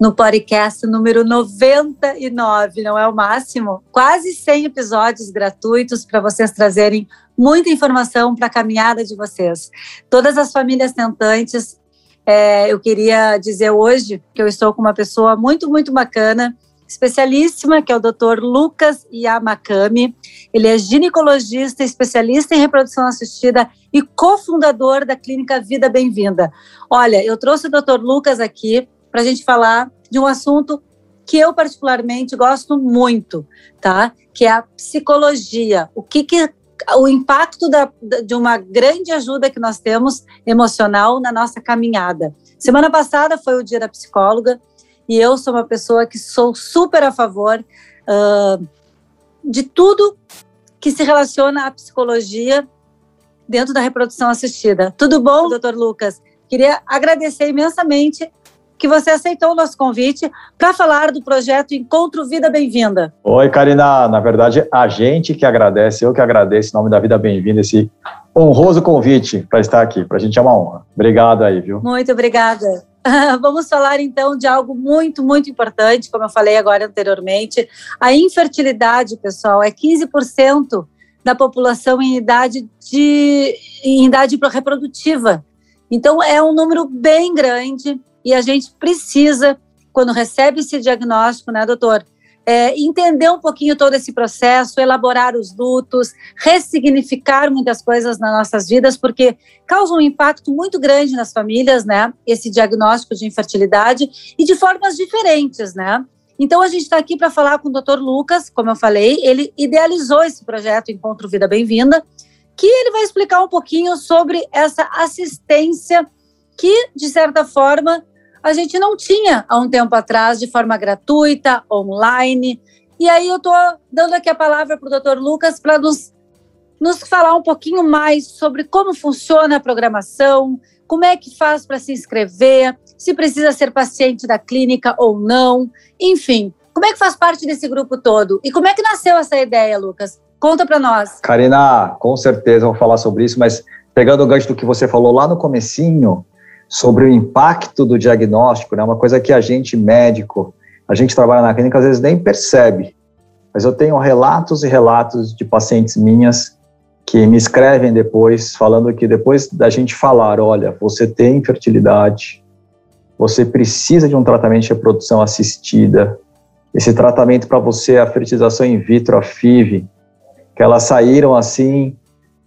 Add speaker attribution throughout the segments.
Speaker 1: no podcast número 99, não é o máximo? Quase 100 episódios gratuitos para vocês trazerem muita informação para a caminhada de vocês. Todas as famílias tentantes, é, eu queria dizer hoje que eu estou com uma pessoa muito, muito bacana, especialíssima, que é o Dr. Lucas Yamakami. Ele é ginecologista, especialista em reprodução assistida e cofundador da Clínica Vida Bem-vinda. Olha, eu trouxe o Dr. Lucas aqui para a gente falar de um assunto que eu particularmente gosto muito, tá? Que é a psicologia. O que, que o impacto da, de uma grande ajuda que nós temos emocional na nossa caminhada. Semana passada foi o dia da psicóloga e eu sou uma pessoa que sou super a favor uh, de tudo que se relaciona à psicologia dentro da reprodução assistida. Tudo bom, doutor Lucas? Queria agradecer imensamente que você aceitou o nosso convite para falar do projeto Encontro Vida Bem-vinda.
Speaker 2: Oi, Karina. Na verdade, a gente que agradece, eu que agradeço em nome da Vida Bem-vinda esse honroso convite para estar aqui. Para a gente é uma honra. Obrigado aí, viu?
Speaker 1: Muito obrigada. Vamos falar então de algo muito, muito importante, como eu falei agora anteriormente. A infertilidade, pessoal, é 15% da população em idade, de, em idade reprodutiva. Então, é um número bem grande e a gente precisa, quando recebe esse diagnóstico, né, doutor, é, entender um pouquinho todo esse processo, elaborar os lutos, ressignificar muitas coisas nas nossas vidas, porque causa um impacto muito grande nas famílias, né? Esse diagnóstico de infertilidade e de formas diferentes, né? Então a gente está aqui para falar com o Dr. Lucas, como eu falei, ele idealizou esse projeto Encontro Vida Bem-vinda, que ele vai explicar um pouquinho sobre essa assistência que, de certa forma, a gente não tinha há um tempo atrás de forma gratuita, online. E aí eu estou dando aqui a palavra para o doutor Lucas para nos, nos falar um pouquinho mais sobre como funciona a programação, como é que faz para se inscrever, se precisa ser paciente da clínica ou não, enfim. Como é que faz parte desse grupo todo? E como é que nasceu essa ideia, Lucas? Conta para nós.
Speaker 2: Karina, com certeza vou falar sobre isso, mas pegando o gancho do que você falou lá no comecinho, sobre o impacto do diagnóstico, né? Uma coisa que a gente médico, a gente trabalha na clínica às vezes nem percebe. Mas eu tenho relatos e relatos de pacientes minhas que me escrevem depois falando que depois da gente falar, olha, você tem infertilidade, você precisa de um tratamento de reprodução assistida. Esse tratamento para você é a fertilização in vitro, a FIV, que elas saíram assim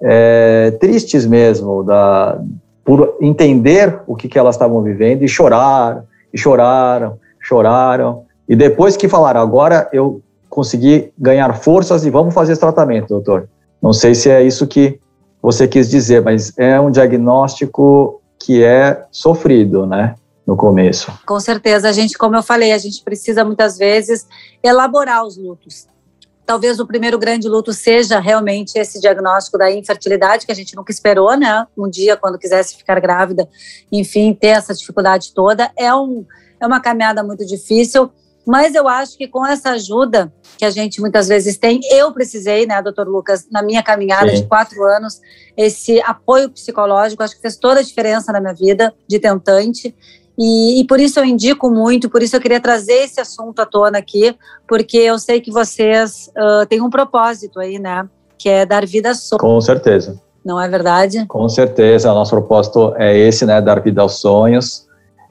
Speaker 2: é, tristes mesmo da, por entender o que, que elas estavam vivendo e choraram, e choraram, choraram. E depois que falaram, agora eu consegui ganhar forças e vamos fazer esse tratamento, doutor. Não sei se é isso que você quis dizer, mas é um diagnóstico que é sofrido, né? No começo.
Speaker 1: Com certeza, a gente, como eu falei, a gente precisa muitas vezes elaborar os lutos talvez o primeiro grande luto seja realmente esse diagnóstico da infertilidade, que a gente nunca esperou, né? Um dia, quando quisesse ficar grávida, enfim, ter essa dificuldade toda. É, um, é uma caminhada muito difícil, mas eu acho que com essa ajuda que a gente muitas vezes tem, eu precisei, né, doutor Lucas, na minha caminhada Sim. de quatro anos, esse apoio psicológico, acho que fez toda a diferença na minha vida de tentante. E, e, por isso eu indico muito, por isso eu queria trazer esse assunto à tona aqui, porque eu sei que vocês uh, têm um propósito aí, né? Que é dar vida aos sonhos.
Speaker 2: Com certeza.
Speaker 1: Não é verdade?
Speaker 2: Com certeza, o nosso propósito é esse, né? Dar vida aos sonhos.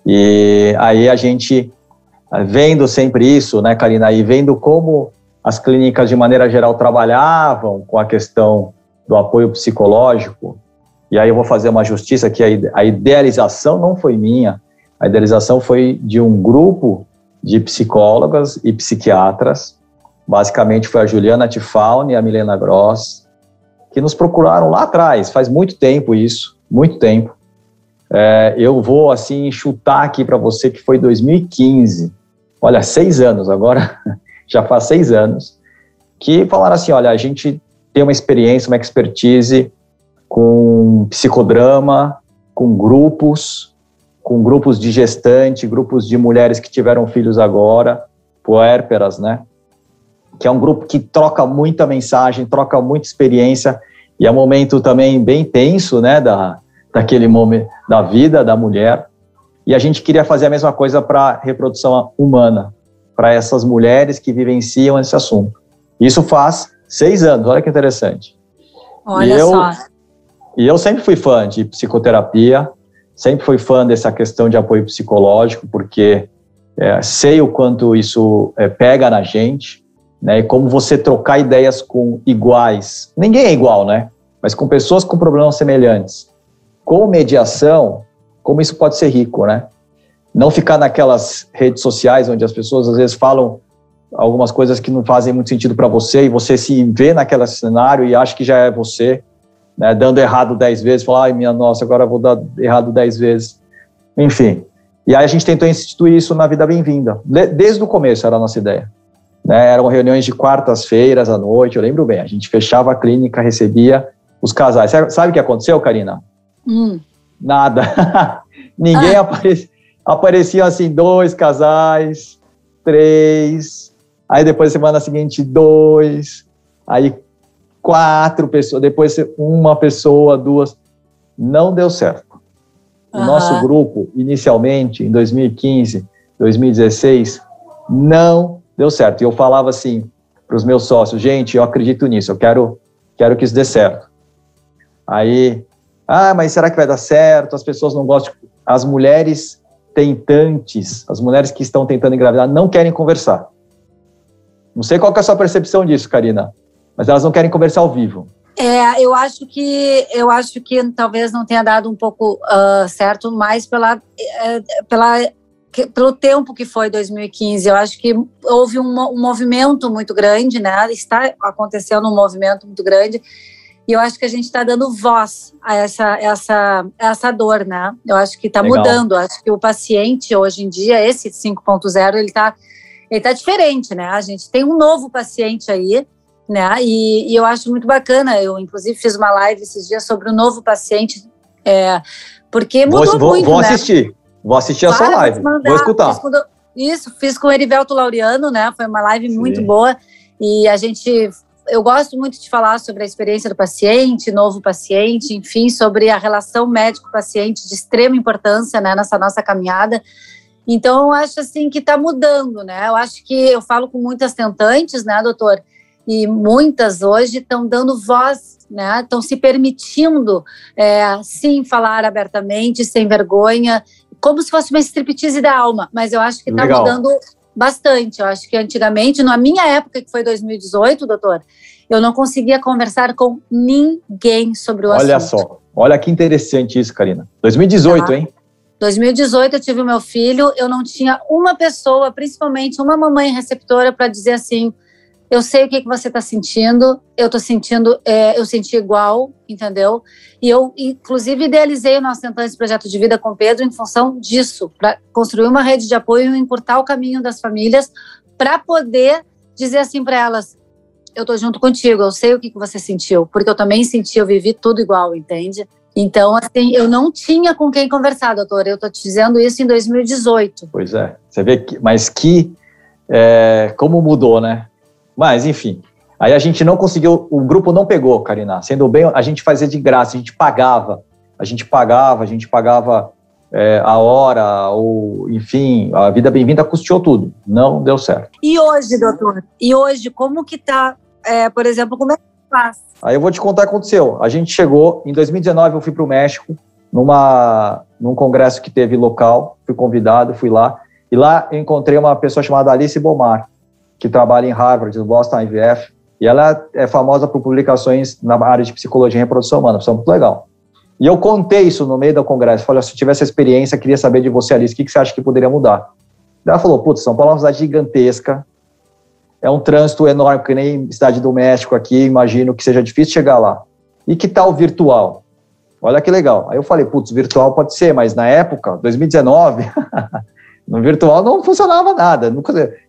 Speaker 2: E aí a gente, vendo sempre isso, né, Karina, e vendo como as clínicas de maneira geral trabalhavam com a questão do apoio psicológico, e aí eu vou fazer uma justiça que a idealização não foi minha, a idealização foi de um grupo de psicólogas e psiquiatras, basicamente foi a Juliana Tifauni e a Milena Gross, que nos procuraram lá atrás, faz muito tempo isso, muito tempo. É, eu vou, assim, chutar aqui para você que foi 2015, olha, seis anos, agora já faz seis anos, que falaram assim: olha, a gente tem uma experiência, uma expertise com psicodrama, com grupos, com grupos de gestante, grupos de mulheres que tiveram filhos agora, puérperas, né? Que é um grupo que troca muita mensagem, troca muita experiência e é um momento também bem tenso, né, da, daquele momento da vida da mulher. E a gente queria fazer a mesma coisa para a reprodução humana, para essas mulheres que vivenciam esse assunto. Isso faz seis anos, olha que interessante.
Speaker 1: Olha e eu, só.
Speaker 2: E eu sempre fui fã de psicoterapia, sempre fui fã dessa questão de apoio psicológico, porque é, sei o quanto isso é, pega na gente, né? E como você trocar ideias com iguais. Ninguém é igual, né? Mas com pessoas com problemas semelhantes. Com mediação, como isso pode ser rico, né? Não ficar naquelas redes sociais onde as pessoas às vezes falam algumas coisas que não fazem muito sentido para você e você se vê naquele cenário e acha que já é você, né, dando errado dez vezes, falar, ai minha nossa, agora vou dar errado dez vezes. Enfim. E aí a gente tentou instituir isso na Vida Bem-vinda. Desde o começo era a nossa ideia. Né, eram reuniões de quartas-feiras à noite, eu lembro bem. A gente fechava a clínica, recebia os casais. Sabe o que aconteceu, Karina?
Speaker 1: Hum.
Speaker 2: Nada. Ninguém ah. aparecia. Apareciam assim dois casais, três, aí depois semana seguinte dois, aí quatro pessoas, depois uma pessoa, duas. Não deu certo. O uhum. nosso grupo, inicialmente, em 2015, 2016, não deu certo. E eu falava assim para os meus sócios, gente, eu acredito nisso, eu quero, quero que isso dê certo. Aí ah, mas será que vai dar certo? As pessoas não gostam. As mulheres tentantes, as mulheres que estão tentando engravidar, não querem conversar. Não sei qual é a sua percepção disso, Karina, mas elas não querem conversar ao vivo.
Speaker 1: É, eu acho que eu acho que talvez não tenha dado um pouco uh, certo, mais pela, uh, pela que, pelo tempo que foi 2015. Eu acho que houve um, um movimento muito grande, né? Está acontecendo um movimento muito grande e eu acho que a gente está dando voz a essa, essa, essa dor, né? Eu acho que está mudando. Eu acho que o paciente, hoje em dia, esse 5.0, ele está ele tá diferente, né? A gente tem um novo paciente aí, né? E, e, eu acho muito bacana. Eu, inclusive, fiz uma live esses dias sobre o novo paciente, é, porque mudou
Speaker 2: vou,
Speaker 1: muito,
Speaker 2: vou
Speaker 1: né?
Speaker 2: assistir. Vou assistir a sua live. Mandar, vou escutar.
Speaker 1: Isso, fiz com o Erivelto Laureano, né? Foi uma live Sim. muito boa. E a gente eu gosto muito de falar sobre a experiência do paciente, novo paciente, enfim, sobre a relação médico-paciente de extrema importância né, nessa nossa caminhada. Então, eu acho assim que está mudando, né? Eu acho que eu falo com muitas tentantes, né, doutor? E muitas hoje estão dando voz, né? Estão se permitindo, é, sim, falar abertamente, sem vergonha, como se fosse uma striptease da alma. Mas eu acho que está mudando bastante. Eu acho que antigamente, na minha época, que foi 2018, doutor, eu não conseguia conversar com ninguém sobre o
Speaker 2: olha
Speaker 1: assunto.
Speaker 2: Olha só, olha que interessante isso, Karina. 2018, tá. hein?
Speaker 1: 2018 eu tive o meu filho, eu não tinha uma pessoa, principalmente uma mamãe receptora, para dizer assim: eu sei o que, que você está sentindo, eu estou sentindo, é, eu senti igual, entendeu? E eu, inclusive, idealizei o nosso Tentantes Projeto de Vida com o Pedro em função disso, para construir uma rede de apoio e encurtar o caminho das famílias, para poder dizer assim para elas: eu estou junto contigo, eu sei o que, que você sentiu, porque eu também senti, eu vivi tudo igual, entende? Então, assim, eu não tinha com quem conversar, doutor. Eu estou te dizendo isso em 2018.
Speaker 2: Pois é. Você vê que, mas que, é, como mudou, né? Mas, enfim. Aí a gente não conseguiu, o grupo não pegou, Karina. Sendo bem, a gente fazia de graça, a gente pagava. A gente pagava, a gente pagava é, a hora, ou, enfim, a vida bem-vinda custeou tudo. Não deu certo.
Speaker 1: E hoje, doutor? E hoje, como que tá, é, por exemplo, como é que faz?
Speaker 2: Aí eu vou te contar o que aconteceu. A gente chegou, em 2019 eu fui para o México, numa, num congresso que teve local, fui convidado, fui lá, e lá eu encontrei uma pessoa chamada Alice Bomar, que trabalha em Harvard, no Boston IVF, e ela é famosa por publicações na área de psicologia e reprodução humana, isso é muito legal. E eu contei isso no meio do congresso, falei, se eu tivesse experiência, queria saber de você, Alice, o que, que você acha que poderia mudar? Ela falou, putz, São Paulo é uma cidade gigantesca, é um trânsito enorme, que nem cidade do México aqui, imagino que seja difícil chegar lá. E que tal virtual? Olha que legal. Aí eu falei, putz, virtual pode ser, mas na época, 2019, No virtual não funcionava nada.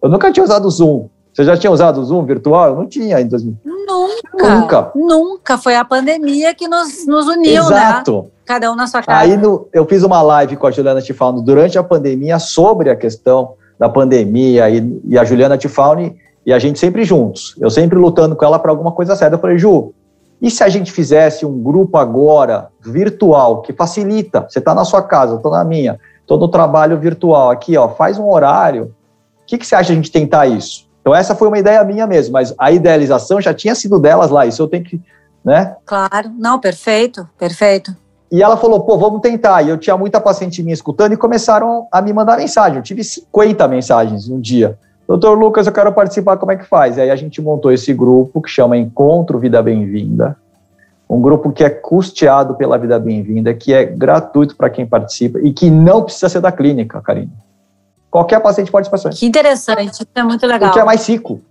Speaker 2: Eu nunca tinha usado o Zoom. Você já tinha usado o Zoom virtual? Eu não tinha em 2000.
Speaker 1: Nunca. Nunca. Nunca. Foi a pandemia que nos, nos uniu,
Speaker 2: né? Exato. né?
Speaker 1: Cada um na sua casa.
Speaker 2: Aí no, eu fiz uma live com a Juliana Tifauni durante a pandemia sobre a questão da pandemia e, e a Juliana Tifauni e a gente sempre juntos. Eu sempre lutando com ela para alguma coisa certa. Eu falei, Ju, e se a gente fizesse um grupo agora virtual que facilita? Você está na sua casa, eu estou na minha, estou no trabalho virtual aqui, ó, faz um horário. O que, que você acha de a gente tentar isso? Então, essa foi uma ideia minha mesmo, mas a idealização já tinha sido delas lá, isso eu tenho que, né?
Speaker 1: Claro, não, perfeito, perfeito.
Speaker 2: E ela falou, pô, vamos tentar. E eu tinha muita paciente minha escutando e começaram a me mandar mensagem. Eu tive 50 mensagens um dia. Doutor Lucas, eu quero participar, como é que faz? E aí a gente montou esse grupo que chama Encontro Vida Bem-vinda. Um grupo que é custeado pela Vida Bem-vinda, que é gratuito para quem participa e que não precisa ser da clínica, Karine. Qualquer paciente pode participar.
Speaker 1: Que interessante, isso é muito legal.
Speaker 2: Porque é mais rico.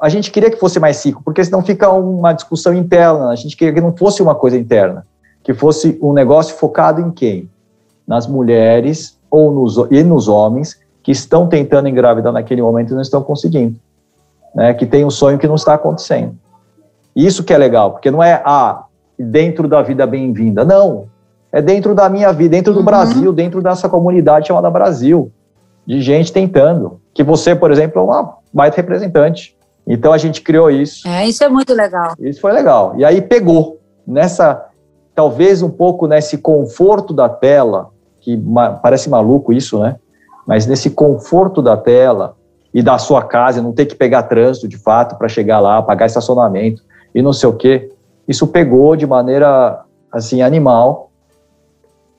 Speaker 2: A gente queria que fosse mais rico, porque senão fica uma discussão interna. A gente queria que não fosse uma coisa interna, que fosse um negócio focado em quem? Nas mulheres ou nos, e nos homens que estão tentando engravidar naquele momento e não estão conseguindo. Né? Que tem um sonho que não está acontecendo. Isso que é legal, porque não é ah, dentro da vida bem-vinda. Não. É dentro da minha vida, dentro do uhum. Brasil, dentro dessa comunidade chamada Brasil de gente tentando. Que você, por exemplo, é uma baita representante. Então a gente criou isso.
Speaker 1: É, isso é muito legal.
Speaker 2: Isso foi legal. E aí pegou nessa, talvez um pouco nesse conforto da tela, que parece maluco isso, né? Mas nesse conforto da tela e da sua casa, não ter que pegar trânsito de fato para chegar lá, pagar estacionamento e não sei o quê. Isso pegou de maneira assim animal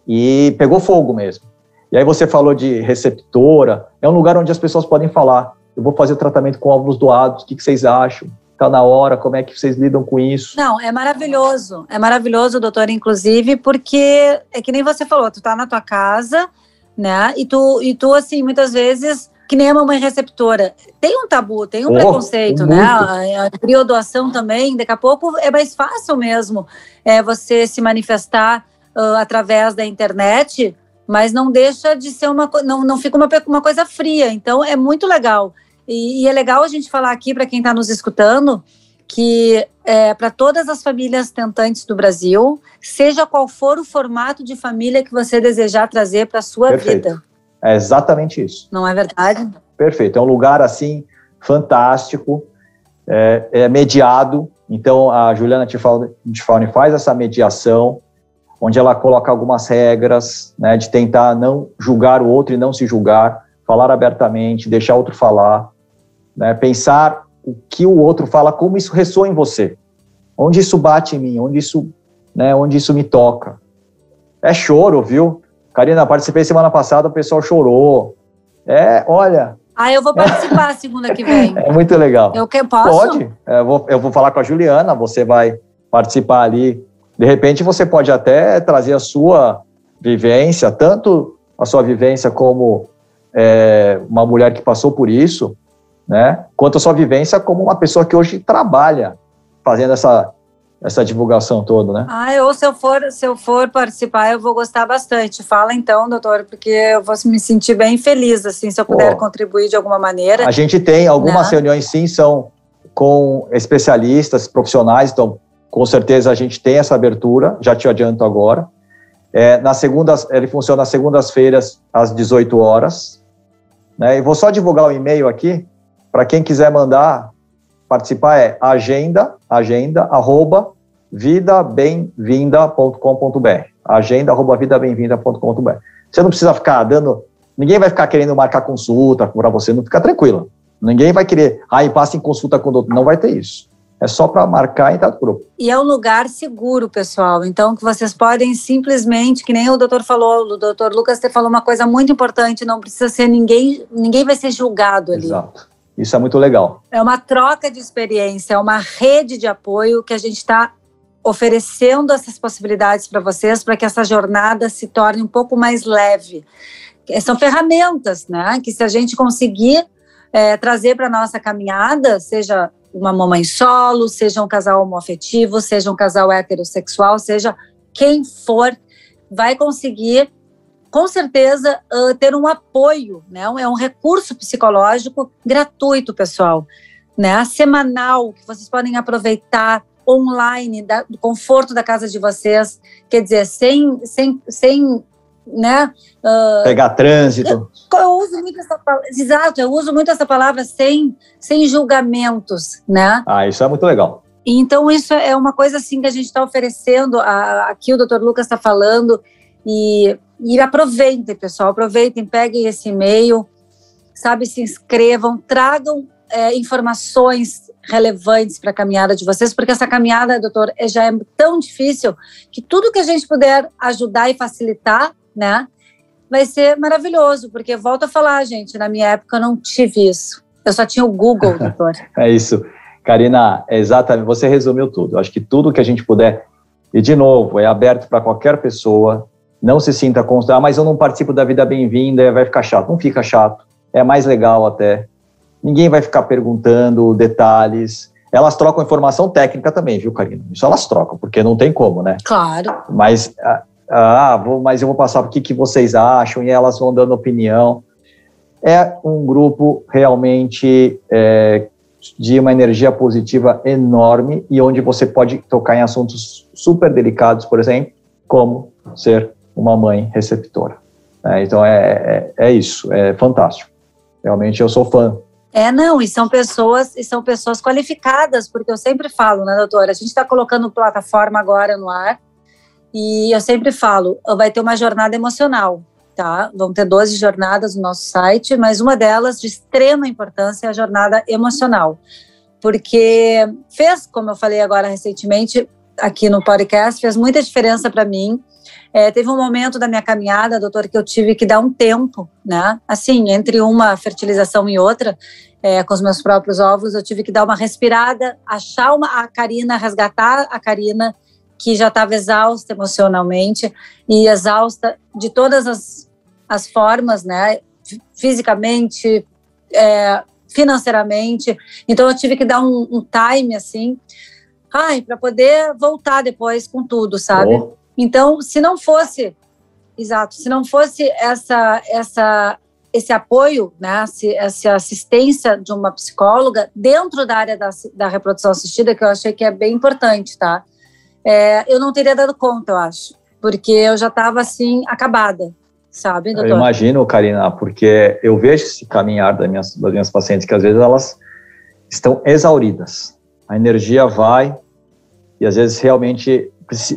Speaker 2: e pegou fogo mesmo. E aí você falou de receptora, é um lugar onde as pessoas podem falar. Eu vou fazer o tratamento com óvulos doados, o que, que vocês acham? Está na hora, como é que vocês lidam com isso?
Speaker 1: Não, é maravilhoso. É maravilhoso, doutor, inclusive, porque é que nem você falou, tu tá na tua casa, né? E tu, e tu assim, muitas vezes que nem a mamãe receptora. Tem um tabu, tem um oh, preconceito, muito. né? A, a criodoação também, daqui a pouco é mais fácil mesmo é, você se manifestar uh, através da internet mas não deixa de ser uma não, não fica uma, uma coisa fria. Então é muito legal. E, e é legal a gente falar aqui para quem está nos escutando que é, para todas as famílias tentantes do Brasil, seja qual for o formato de família que você desejar trazer para a sua
Speaker 2: Perfeito.
Speaker 1: vida.
Speaker 2: É exatamente isso.
Speaker 1: Não é verdade?
Speaker 2: Perfeito. É um lugar assim fantástico, é, é mediado. Então a Juliana Tifauni faz essa mediação onde ela coloca algumas regras, né, de tentar não julgar o outro e não se julgar, falar abertamente, deixar o outro falar, né, pensar o que o outro fala, como isso ressoa em você, onde isso bate em mim, onde isso, né, onde isso me toca. É choro, viu? Karina, participei semana passada, o pessoal chorou. É, olha.
Speaker 1: Ah, eu vou participar segunda que vem.
Speaker 2: É muito legal.
Speaker 1: Eu que posso?
Speaker 2: Pode. Eu vou, eu vou falar com a Juliana, você vai participar ali de repente, você pode até trazer a sua vivência, tanto a sua vivência como é, uma mulher que passou por isso, né? Quanto a sua vivência como uma pessoa que hoje trabalha fazendo essa essa divulgação toda, né?
Speaker 1: Ah, ou se eu for se eu for participar, eu vou gostar bastante. Fala então, doutor, porque eu vou me sentir bem feliz assim, se eu puder Pô, contribuir de alguma maneira.
Speaker 2: A gente tem algumas né? reuniões, sim, são com especialistas, profissionais, então com certeza a gente tem essa abertura, já te adianto agora. É, nas segundas, ele funciona nas segundas-feiras às 18 horas. Né? E vou só divulgar o e-mail aqui para quem quiser mandar participar é agenda agenda arroba vidabemvinda.com.br agenda arroba vidabemvinda.com.br Você não precisa ficar dando, ninguém vai ficar querendo marcar consulta para você, não fica tranquilo. Ninguém vai querer, aí ah, passa em consulta com o doutor, não vai ter isso. É só para marcar e estar tá grupo.
Speaker 1: E é um lugar seguro, pessoal. Então, que vocês podem simplesmente, que nem o doutor falou, o doutor Lucas te falou uma coisa muito importante, não precisa ser ninguém, ninguém vai ser julgado ali.
Speaker 2: Exato. Isso é muito legal.
Speaker 1: É uma troca de experiência, é uma rede de apoio que a gente está oferecendo essas possibilidades para vocês, para que essa jornada se torne um pouco mais leve. São ferramentas, né? Que se a gente conseguir é, trazer para nossa caminhada, seja uma mamãe solo, seja um casal homoafetivo, seja um casal heterossexual, seja quem for, vai conseguir, com certeza, uh, ter um apoio, né? É um recurso psicológico gratuito, pessoal. né, semanal, que vocês podem aproveitar online, da, do conforto da casa de vocês, quer dizer, sem, sem, sem né?
Speaker 2: Uh, Pegar trânsito.
Speaker 1: Eu, eu, uso muito essa palavra, exato, eu uso muito essa palavra sem, sem julgamentos, né?
Speaker 2: Ah, isso é muito legal.
Speaker 1: Então, isso é uma coisa assim que a gente está oferecendo, a, aqui o doutor Lucas está falando, e, e aproveitem, pessoal, aproveitem, peguem esse e-mail, sabe, se inscrevam, tragam é, informações relevantes para a caminhada de vocês, porque essa caminhada, doutor, é, já é tão difícil que tudo que a gente puder ajudar e facilitar, né, vai ser maravilhoso, porque volto a falar, gente, na minha época eu não tive isso. Eu só tinha o Google, doutor.
Speaker 2: é isso. Karina, é exatamente, você resumiu tudo. Eu acho que tudo que a gente puder, e de novo, é aberto para qualquer pessoa, não se sinta constrangido, ah, mas eu não participo da vida bem-vinda, vai ficar chato. Não fica chato, é mais legal até. Ninguém vai ficar perguntando detalhes. Elas trocam informação técnica também, viu, Karina? Isso elas trocam, porque não tem como, né?
Speaker 1: Claro.
Speaker 2: Mas, ah, ah vou, mas eu vou passar o que, que vocês acham e elas vão dando opinião. É um grupo realmente é, de uma energia positiva enorme e onde você pode tocar em assuntos super delicados, por exemplo, como ser uma mãe receptora. É, então é, é, é, isso, é fantástico. Realmente eu sou fã.
Speaker 1: É, não, e são pessoas, e são pessoas qualificadas, porque eu sempre falo, né, doutora? A gente está colocando plataforma agora no ar, e eu sempre falo, vai ter uma jornada emocional, tá? Vão ter 12 jornadas no nosso site, mas uma delas de extrema importância é a jornada emocional. Porque fez, como eu falei agora recentemente aqui no podcast, fez muita diferença para mim é, teve um momento da minha caminhada, doutor, que eu tive que dar um tempo, né? Assim, entre uma fertilização e outra, é, com os meus próprios ovos, eu tive que dar uma respirada, achar uma, a Karina, resgatar a Karina, que já estava exausta emocionalmente e exausta de todas as, as formas, né? Fisicamente, é, financeiramente. Então, eu tive que dar um, um time, assim, ai, para poder voltar depois com tudo, sabe? Oh. Então, se não fosse, exato, se não fosse essa, essa, esse apoio, né, essa assistência de uma psicóloga dentro da área da, da reprodução assistida, que eu achei que é bem importante, tá? É, eu não teria dado conta, eu acho, porque eu já estava assim acabada, sabe, doutor?
Speaker 2: Eu imagino, Karina, porque eu vejo esse caminhar das minhas, das minhas pacientes que às vezes elas estão exauridas, a energia vai e às vezes realmente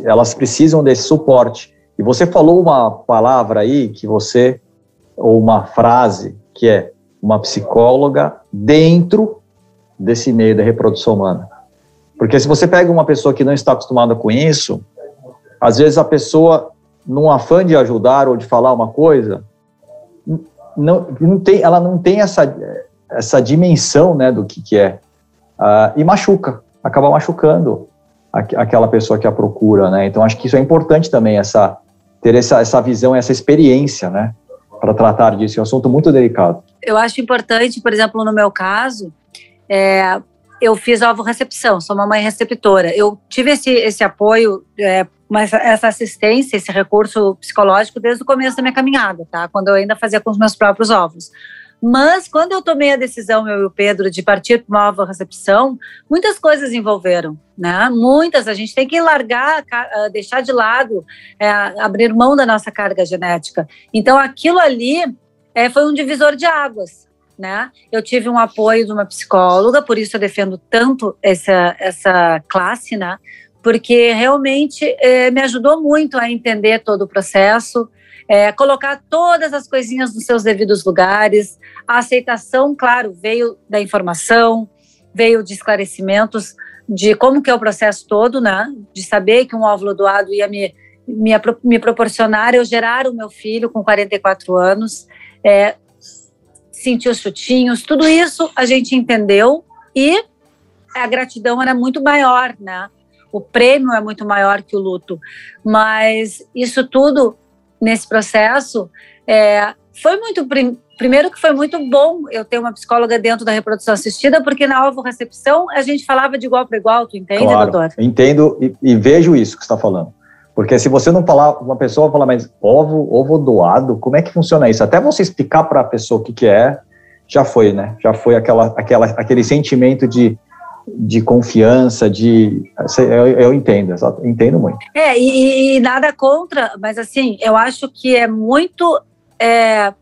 Speaker 2: elas precisam desse suporte. E você falou uma palavra aí que você, ou uma frase, que é uma psicóloga dentro desse meio da reprodução humana. Porque se você pega uma pessoa que não está acostumada com isso, às vezes a pessoa, num afã de ajudar ou de falar uma coisa, não, não tem, ela não tem essa, essa dimensão né, do que, que é. Uh, e machuca, acaba machucando aquela pessoa que a procura, né? Então acho que isso é importante também essa ter essa, essa visão, essa experiência, né? Para tratar disso, é um assunto muito delicado.
Speaker 1: Eu acho importante, por exemplo, no meu caso, é, eu fiz ovo recepção, sou uma mãe receptora. Eu tive esse, esse apoio, é, essa assistência, esse recurso psicológico desde o começo da minha caminhada, tá? Quando eu ainda fazia com os meus próprios ovos. Mas quando eu tomei a decisão, eu e o Pedro, de partir para uma nova recepção, muitas coisas envolveram, né? Muitas. A gente tem que largar, ah, deixar de lado, é, abrir mão da nossa carga genética. Então, aquilo ali é, foi um divisor de águas. Né? Eu tive um apoio de uma psicóloga, por isso eu defendo tanto essa, essa classe, né? Porque realmente é, me ajudou muito a entender todo o processo, é, colocar todas as coisinhas nos seus devidos lugares. A aceitação, claro, veio da informação, veio de esclarecimentos de como que é o processo todo, né? De saber que um óvulo doado ia me, me, me proporcionar eu gerar o meu filho com 44 anos, é, sentir os chutinhos, tudo isso a gente entendeu e a gratidão era muito maior, né? O prêmio é muito maior que o luto, mas isso tudo nesse processo, é, foi muito. Primeiro que foi muito bom eu ter uma psicóloga dentro da reprodução assistida, porque na ovo-recepção a gente falava de igual para igual, tu entende, claro, doutor?
Speaker 2: Entendo e, e, vejo isso que você está falando. Porque se você não falar, uma pessoa fala, mas ovo, ovo doado, como é que funciona isso? Até você explicar para a pessoa o que, que é, já foi, né? Já foi aquela, aquela, aquele sentimento de, de confiança, de eu, eu entendo, entendo muito.
Speaker 1: É, e, e, nada contra, mas assim, eu acho que é muito é,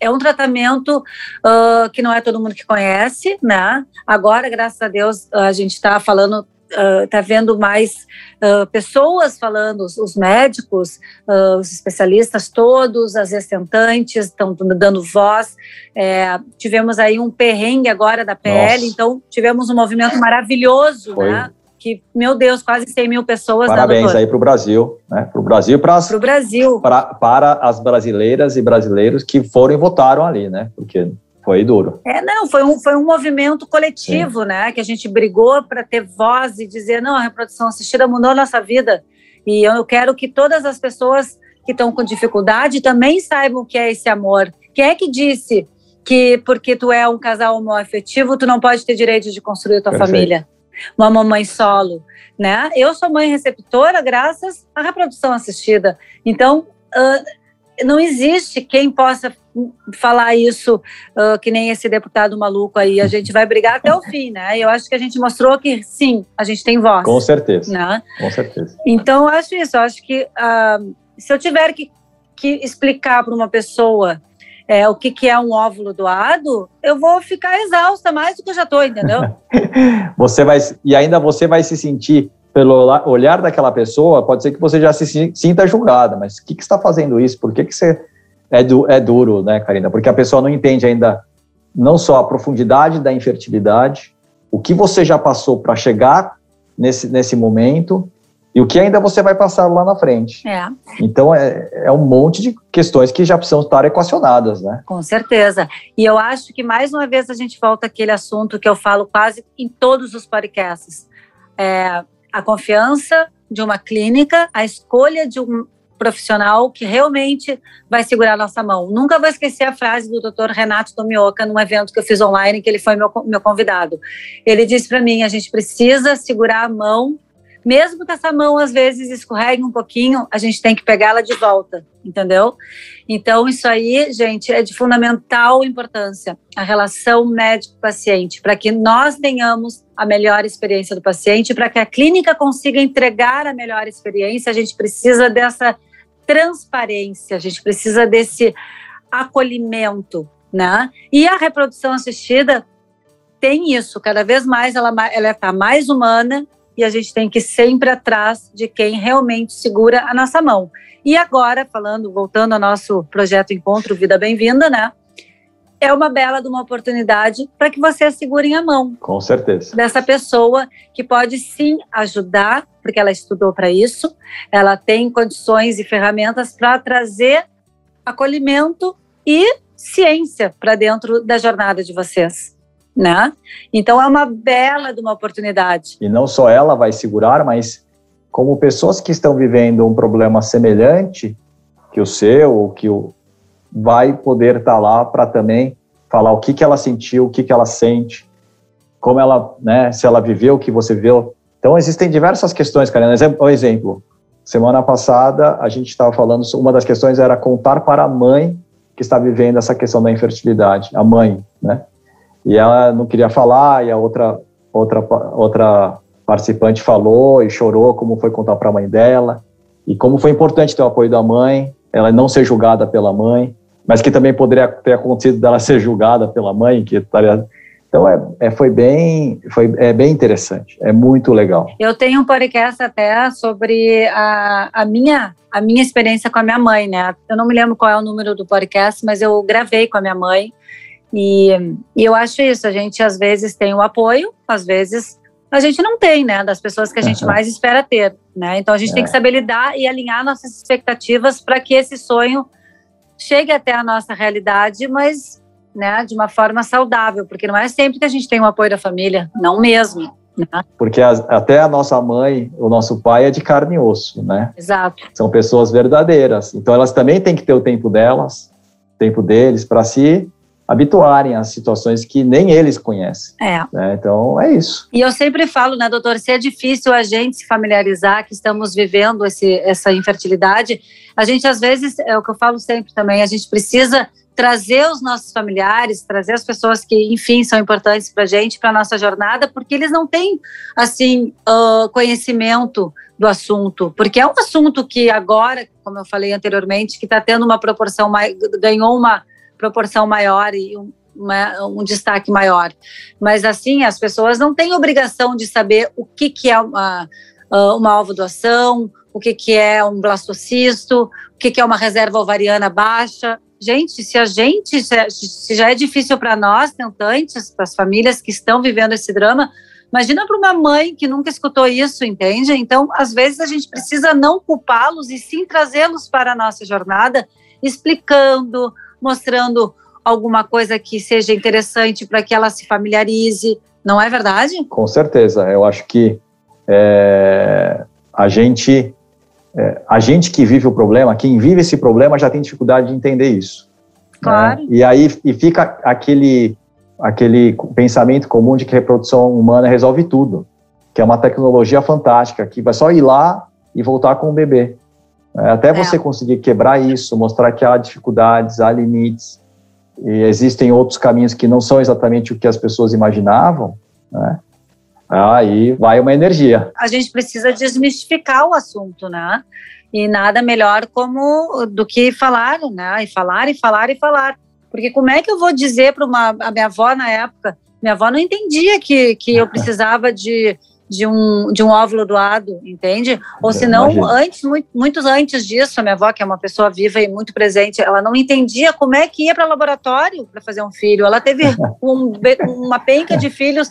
Speaker 1: é um tratamento uh, que não é todo mundo que conhece, né? Agora, graças a Deus, a gente está falando está uh, vendo mais uh, pessoas falando, os, os médicos, uh, os especialistas todos, as estentantes estão dando voz. É, tivemos aí um perrengue agora da PL, Nossa. então tivemos um movimento maravilhoso, Foi. né? que, meu Deus, quase 100 mil pessoas.
Speaker 2: Parabéns aí para o Brasil, né? Para o Brasil, para
Speaker 1: o Brasil,
Speaker 2: pra, para as brasileiras e brasileiros que foram e votaram ali, né? Porque foi duro.
Speaker 1: É, não, foi um, foi um movimento coletivo, Sim. né? Que a gente brigou para ter voz e dizer, não, a reprodução assistida mudou a nossa vida. E eu quero que todas as pessoas que estão com dificuldade também saibam o que é esse amor. Quem é que disse que porque tu é um casal homoafetivo, tu não pode ter direito de construir tua Perfeito. família? uma mamãe solo, né? Eu sou mãe receptora graças à reprodução assistida. Então, uh, não existe quem possa falar isso uh, que nem esse deputado maluco aí. A gente vai brigar até o fim, né? Eu acho que a gente mostrou que sim, a gente tem voz.
Speaker 2: Com certeza.
Speaker 1: Né?
Speaker 2: Com certeza.
Speaker 1: Então, eu acho isso. Eu acho que uh, se eu tiver que, que explicar para uma pessoa é, o que, que é um óvulo doado, eu vou ficar exausta mais do que eu já estou, entendeu?
Speaker 2: você vai e ainda você vai se sentir pelo olhar daquela pessoa, pode ser que você já se sinta julgada, mas o que, que está fazendo isso? Por que, que você é, du, é duro, né, Karina? Porque a pessoa não entende ainda não só a profundidade da infertilidade, o que você já passou para chegar nesse, nesse momento e o que ainda você vai passar lá na frente.
Speaker 1: É.
Speaker 2: Então, é, é um monte de questões que já precisam estar equacionadas, né?
Speaker 1: Com certeza. E eu acho que, mais uma vez, a gente volta àquele assunto que eu falo quase em todos os podcasts. É a confiança de uma clínica, a escolha de um profissional que realmente vai segurar a nossa mão. Nunca vou esquecer a frase do Dr. Renato Tomioka num evento que eu fiz online, que ele foi meu, meu convidado. Ele disse para mim: a gente precisa segurar a mão mesmo que essa mão às vezes escorregue um pouquinho, a gente tem que pegá-la de volta, entendeu? Então, isso aí, gente, é de fundamental importância, a relação médico-paciente, para que nós tenhamos a melhor experiência do paciente, para que a clínica consiga entregar a melhor experiência, a gente precisa dessa transparência, a gente precisa desse acolhimento, né? E a reprodução assistida tem isso, cada vez mais ela está mais humana, e a gente tem que ir sempre atrás de quem realmente segura a nossa mão. E agora, falando, voltando ao nosso projeto Encontro Vida Bem-vinda, né? É uma bela de uma oportunidade para que vocês segurem a mão.
Speaker 2: Com certeza.
Speaker 1: Dessa pessoa que pode sim ajudar, porque ela estudou para isso, ela tem condições e ferramentas para trazer acolhimento e ciência para dentro da jornada de vocês né? Então é uma bela de uma oportunidade.
Speaker 2: E não só ela vai segurar, mas como pessoas que estão vivendo um problema semelhante que o seu, ou que o vai poder estar tá lá para também falar o que que ela sentiu, o que que ela sente, como ela, né, se ela viveu o que você viu. Então existem diversas questões, Karina. Um exemplo, semana passada a gente estava falando, uma das questões era contar para a mãe que está vivendo essa questão da infertilidade, a mãe, né? e ela não queria falar, e a outra, outra, outra participante falou e chorou como foi contar para a mãe dela, e como foi importante ter o apoio da mãe, ela não ser julgada pela mãe, mas que também poderia ter acontecido dela ser julgada pela mãe, que estaria... Então é, é, foi bem foi é bem interessante, é muito legal.
Speaker 1: Eu tenho um podcast até sobre a, a minha a minha experiência com a minha mãe, né? Eu não me lembro qual é o número do podcast, mas eu gravei com a minha mãe e, e eu acho isso, a gente às vezes tem o apoio, às vezes a gente não tem, né, das pessoas que a gente mais espera ter, né? Então a gente é. tem que é. saber lidar e alinhar nossas expectativas para que esse sonho chegue até a nossa realidade, mas, né, de uma forma saudável, porque não é sempre que a gente tem o apoio da família, não mesmo. Né?
Speaker 2: Porque as, até a nossa mãe, o nosso pai é de carne e osso, né?
Speaker 1: Exato.
Speaker 2: São pessoas verdadeiras. Então elas também têm que ter o tempo delas, o tempo deles para si habituarem às situações que nem eles conhecem.
Speaker 1: É.
Speaker 2: Né? Então, é isso.
Speaker 1: E eu sempre falo, né, doutor, se é difícil a gente se familiarizar que estamos vivendo esse, essa infertilidade, a gente, às vezes, é o que eu falo sempre também, a gente precisa trazer os nossos familiares, trazer as pessoas que, enfim, são importantes para a gente, para a nossa jornada, porque eles não têm, assim, uh, conhecimento do assunto, porque é um assunto que agora, como eu falei anteriormente, que está tendo uma proporção, ganhou uma proporção maior e um, uma, um destaque maior. Mas, assim, as pessoas não têm obrigação de saber o que, que é uma, uma alvo-doação, o que, que é um blastocisto, o que, que é uma reserva ovariana baixa. Gente, se a gente, se já é difícil para nós, tentantes, para as famílias que estão vivendo esse drama, imagina para uma mãe que nunca escutou isso, entende? Então, às vezes a gente precisa não culpá-los e sim trazê-los para a nossa jornada, explicando, mostrando alguma coisa que seja interessante para que ela se familiarize, não é verdade?
Speaker 2: Com certeza, eu acho que é, a gente é, a gente que vive o problema, quem vive esse problema já tem dificuldade de entender isso.
Speaker 1: Né? Claro.
Speaker 2: Né? E aí e fica aquele, aquele pensamento comum de que reprodução humana resolve tudo, que é uma tecnologia fantástica, que vai só ir lá e voltar com o bebê. É, até é. você conseguir quebrar isso, mostrar que há dificuldades, há limites, e existem outros caminhos que não são exatamente o que as pessoas imaginavam, né? Aí vai uma energia.
Speaker 1: A gente precisa desmistificar o assunto, né? E nada melhor como do que falar, né? E falar e falar e falar. Porque como é que eu vou dizer para uma a minha avó na época? Minha avó não entendia que, que eu precisava de, de, um, de um óvulo doado, entende? Ou senão, antes, muito, muitos antes disso, a minha avó, que é uma pessoa viva e muito presente, ela não entendia como é que ia para o laboratório para fazer um filho. Ela teve um, uma penca de filhos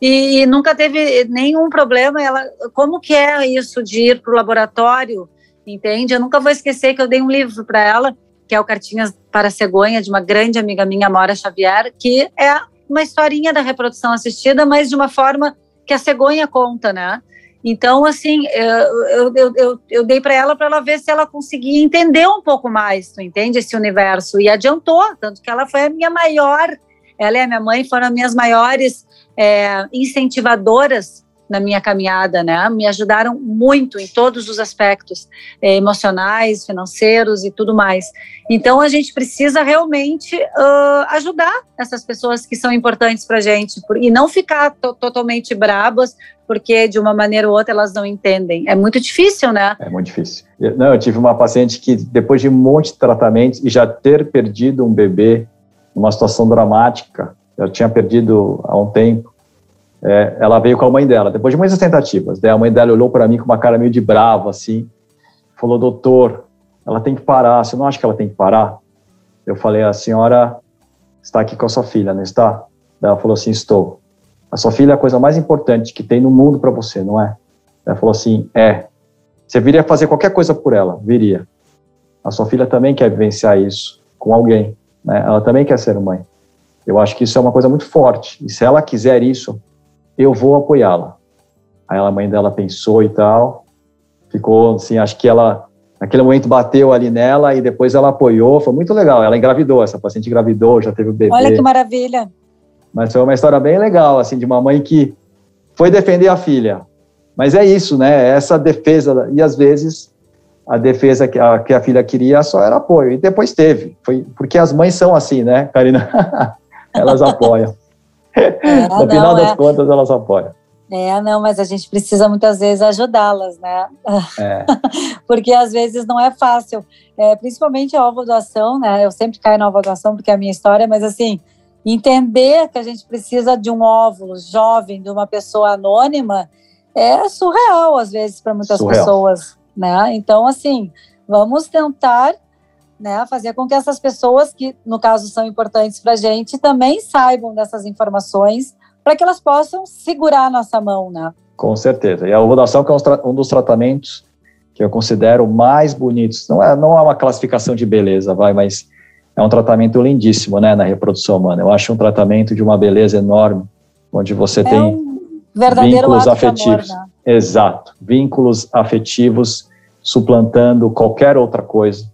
Speaker 1: e, e, nunca teve nenhum problema. Ela, como que é isso de ir para o laboratório, entende? Eu nunca vou esquecer que eu dei um livro para ela, que é o Cartinhas para a Cegonha, de uma grande amiga minha, Mora Xavier, que é uma historinha da reprodução assistida, mas de uma forma que a cegonha conta, né? Então, assim, eu, eu, eu, eu dei para ela para ela ver se ela conseguia entender um pouco mais, tu entende? Esse universo. E adiantou, tanto que ela foi a minha maior, ela e a minha mãe foram as minhas maiores é, incentivadoras na minha caminhada, né? Me ajudaram muito em todos os aspectos é, emocionais, financeiros e tudo mais. Então a gente precisa realmente uh, ajudar essas pessoas que são importantes para gente e não ficar totalmente brabas porque de uma maneira ou outra elas não entendem. É muito difícil, né?
Speaker 2: É muito difícil. Eu, não, eu tive uma paciente que depois de um monte de tratamentos e já ter perdido um bebê numa situação dramática, eu tinha perdido há um tempo. É, ela veio com a mãe dela, depois de muitas tentativas. Daí a mãe dela olhou para mim com uma cara meio de brava, assim, falou: Doutor, ela tem que parar. Você não acha que ela tem que parar? Eu falei: A senhora está aqui com a sua filha, não está? Ela falou assim: Estou. A sua filha é a coisa mais importante que tem no mundo para você, não é? Ela falou assim: É. Você viria fazer qualquer coisa por ela, viria. A sua filha também quer vivenciar isso com alguém, né? Ela também quer ser mãe. Eu acho que isso é uma coisa muito forte. E se ela quiser isso, eu vou apoiá-la. Aí a mãe dela pensou e tal, ficou assim, acho que ela naquele momento bateu ali nela e depois ela apoiou, foi muito legal. Ela engravidou, essa paciente engravidou, já teve o bebê.
Speaker 1: Olha que maravilha.
Speaker 2: Mas foi uma história bem legal, assim, de uma mãe que foi defender a filha. Mas é isso, né? Essa defesa e às vezes a defesa que a, que a filha queria só era apoio e depois teve, foi porque as mães são assim, né, Karina? elas apoiam. É, no final das é. contas, elas apoiam.
Speaker 1: É, não, mas a gente precisa muitas vezes ajudá-las, né? É. porque às vezes não é fácil, é, principalmente a ovodoação, né? Eu sempre caio na ovodoação porque é a minha história, mas assim, entender que a gente precisa de um óvulo jovem, de uma pessoa anônima, é surreal às vezes para muitas surreal. pessoas, né? Então, assim, vamos tentar né, fazer com que essas pessoas, que no caso são importantes para a gente, também saibam dessas informações para que elas possam segurar a nossa mão, né?
Speaker 2: Com certeza. E a ovulação que é um dos tratamentos que eu considero mais bonitos. Não é, não é uma classificação de beleza, vai, mas é um tratamento lindíssimo, né, na reprodução humana. Eu acho um tratamento de uma beleza enorme, onde você é tem um vínculos afetivos. Amor, né? Exato, vínculos afetivos suplantando qualquer outra coisa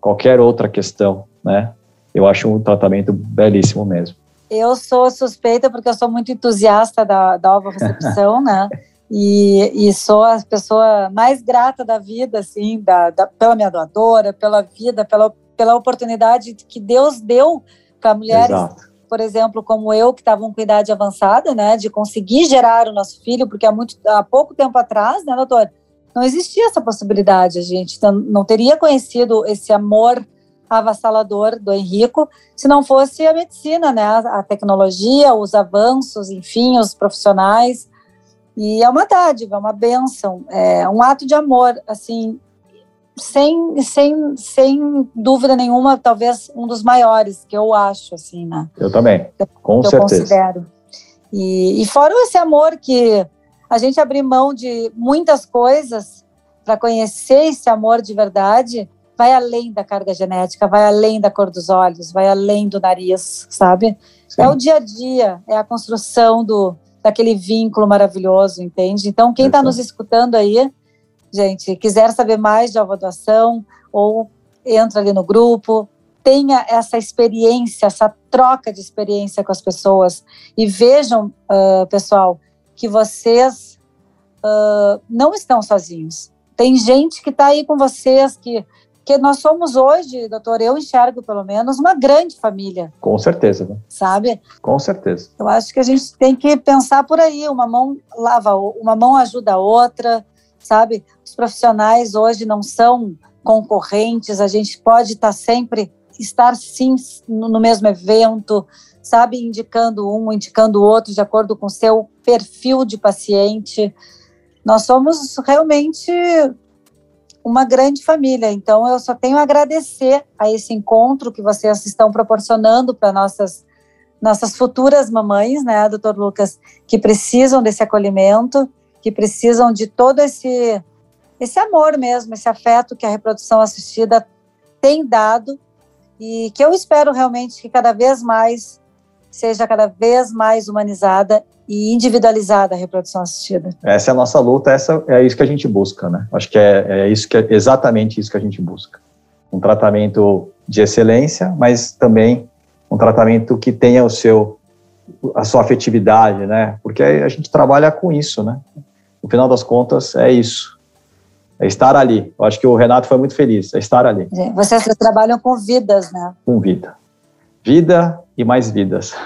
Speaker 2: qualquer outra questão, né? Eu acho um tratamento belíssimo mesmo.
Speaker 1: Eu sou suspeita porque eu sou muito entusiasta da, da recepção, né? E, e, sou a pessoa mais grata da vida, assim, da, da, pela minha doadora, pela vida, pela, pela oportunidade que Deus deu para mulheres, Exato. por exemplo, como eu, que estavam com idade avançada, né, de conseguir gerar o nosso filho, porque há, muito, há pouco tempo atrás, né, doutor, não existia essa possibilidade, a gente não teria conhecido esse amor avassalador do Henrico, se não fosse a medicina, né, a tecnologia, os avanços, enfim, os profissionais, e é uma dádiva, uma benção, é um ato de amor, assim, sem, sem, sem dúvida nenhuma, talvez um dos maiores que eu acho, assim, né?
Speaker 2: Eu também, com
Speaker 1: que
Speaker 2: certeza.
Speaker 1: Eu considero. E, e fora esse amor que a gente abrir mão de muitas coisas para conhecer esse amor de verdade, vai além da carga genética, vai além da cor dos olhos, vai além do nariz, sabe? Sim. É o dia a dia, é a construção do daquele vínculo maravilhoso, entende? Então, quem está nos escutando aí, gente, quiser saber mais de alva doação, ou entra ali no grupo, tenha essa experiência, essa troca de experiência com as pessoas e vejam, uh, pessoal, que vocês uh, não estão sozinhos. Tem gente que está aí com vocês, que, que nós somos hoje, doutor, eu enxergo pelo menos, uma grande família.
Speaker 2: Com certeza. Né?
Speaker 1: Sabe?
Speaker 2: Com certeza.
Speaker 1: Eu acho que a gente tem que pensar por aí, uma mão lava, uma mão ajuda a outra, sabe? Os profissionais hoje não são concorrentes, a gente pode estar sempre estar sim no mesmo evento, sabe, indicando um, indicando o outro de acordo com o seu perfil de paciente. Nós somos realmente uma grande família, então eu só tenho a agradecer a esse encontro que vocês estão proporcionando para nossas nossas futuras mamães, né, doutor Lucas, que precisam desse acolhimento que precisam de todo esse esse amor mesmo, esse afeto que a reprodução assistida tem dado e que eu espero realmente que cada vez mais seja cada vez mais humanizada e individualizada a reprodução assistida.
Speaker 2: Essa é a nossa luta, essa é isso que a gente busca, né? Acho que é, é isso que é exatamente isso que a gente busca. Um tratamento de excelência, mas também um tratamento que tenha o seu a sua afetividade, né? Porque a gente trabalha com isso, né? no final das contas, é isso. É estar ali. Eu acho que o Renato foi muito feliz, é estar ali.
Speaker 1: Vocês trabalham com vidas, né?
Speaker 2: Com vida. Vida e mais vidas.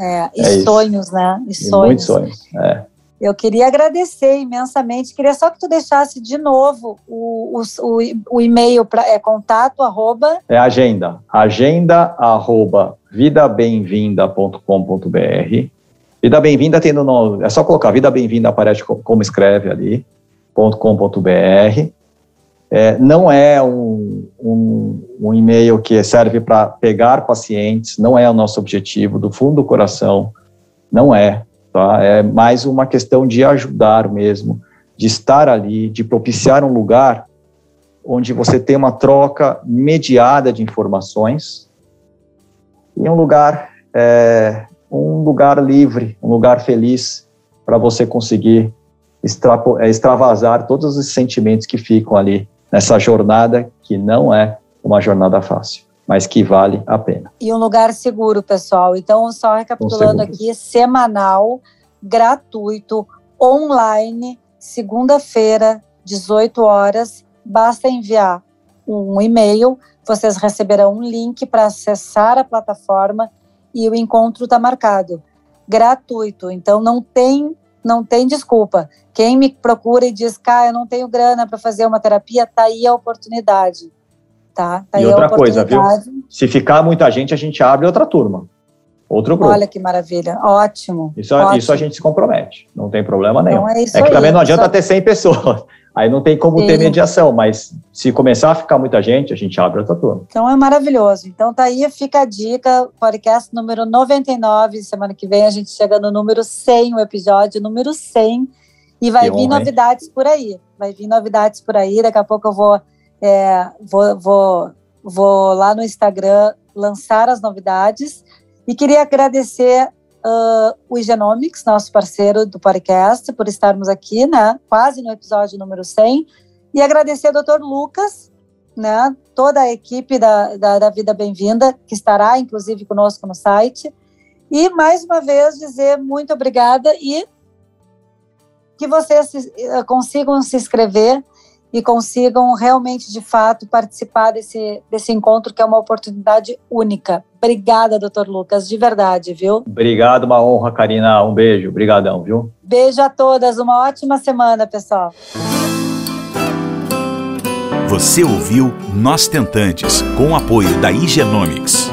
Speaker 1: É, e é sonhos, isso. né?
Speaker 2: E, e sonhos. muitos sonhos, é.
Speaker 1: Eu queria agradecer imensamente. Queria só que tu deixasse de novo o, o, o, e-mail para é contato arroba.
Speaker 2: É agenda. Agenda arroba vidabemvinda.com.br Vida Bem-vinda tem no nome, é só colocar Vida Bem-vinda aparece como escreve ali, .com.br. É, não é um, um, um e-mail que serve para pegar pacientes, não é o nosso objetivo, do fundo do coração, não é. Tá? É mais uma questão de ajudar mesmo, de estar ali, de propiciar um lugar onde você tem uma troca mediada de informações e um lugar é, um lugar livre, um lugar feliz para você conseguir é, extravasar todos os sentimentos que ficam ali nessa jornada que não é uma jornada fácil, mas que vale a pena.
Speaker 1: E um lugar seguro, pessoal. Então, só recapitulando aqui, semanal, gratuito, online, segunda-feira, 18 horas, basta enviar um e-mail, vocês receberão um link para acessar a plataforma e o encontro está marcado, gratuito. Então não tem não tem desculpa. Quem me procura e diz, cara, eu não tenho grana para fazer uma terapia, tá aí a oportunidade. Tá? tá
Speaker 2: e outra coisa, viu? Se ficar muita gente, a gente abre outra turma. Outro grupo.
Speaker 1: Olha que maravilha, ótimo.
Speaker 2: Isso,
Speaker 1: ótimo.
Speaker 2: isso a gente se compromete, não tem problema nenhum. Então é, é que aí, também não adianta só... ter 100 pessoas. Aí não tem como Sim. ter mediação, mas se começar a ficar muita gente, a gente abre outra turma.
Speaker 1: Então é maravilhoso. Então tá aí, fica a dica, podcast número 99, semana que vem a gente chega no número 100, o episódio número 100, e vai que vir honra, novidades hein? por aí. Vai vir novidades por aí, daqui a pouco eu vou, é, vou, vou, vou lá no Instagram lançar as novidades, e queria agradecer uh, o Igenomics, nosso parceiro do podcast, por estarmos aqui, né, quase no episódio número 100, e agradecer ao Dr. Lucas, né, toda a equipe da, da, da Vida Bem-vinda, que estará, inclusive, conosco no site, e, mais uma vez, dizer muito obrigada e que vocês uh, consigam se inscrever e consigam realmente, de fato, participar desse, desse encontro, que é uma oportunidade única. Obrigada, doutor Lucas, de verdade, viu?
Speaker 2: Obrigado, uma honra, Karina. Um beijo, obrigadão, viu?
Speaker 1: Beijo a todas, uma ótima semana, pessoal.
Speaker 3: Você ouviu Nós Tentantes, com o apoio da Igenomics.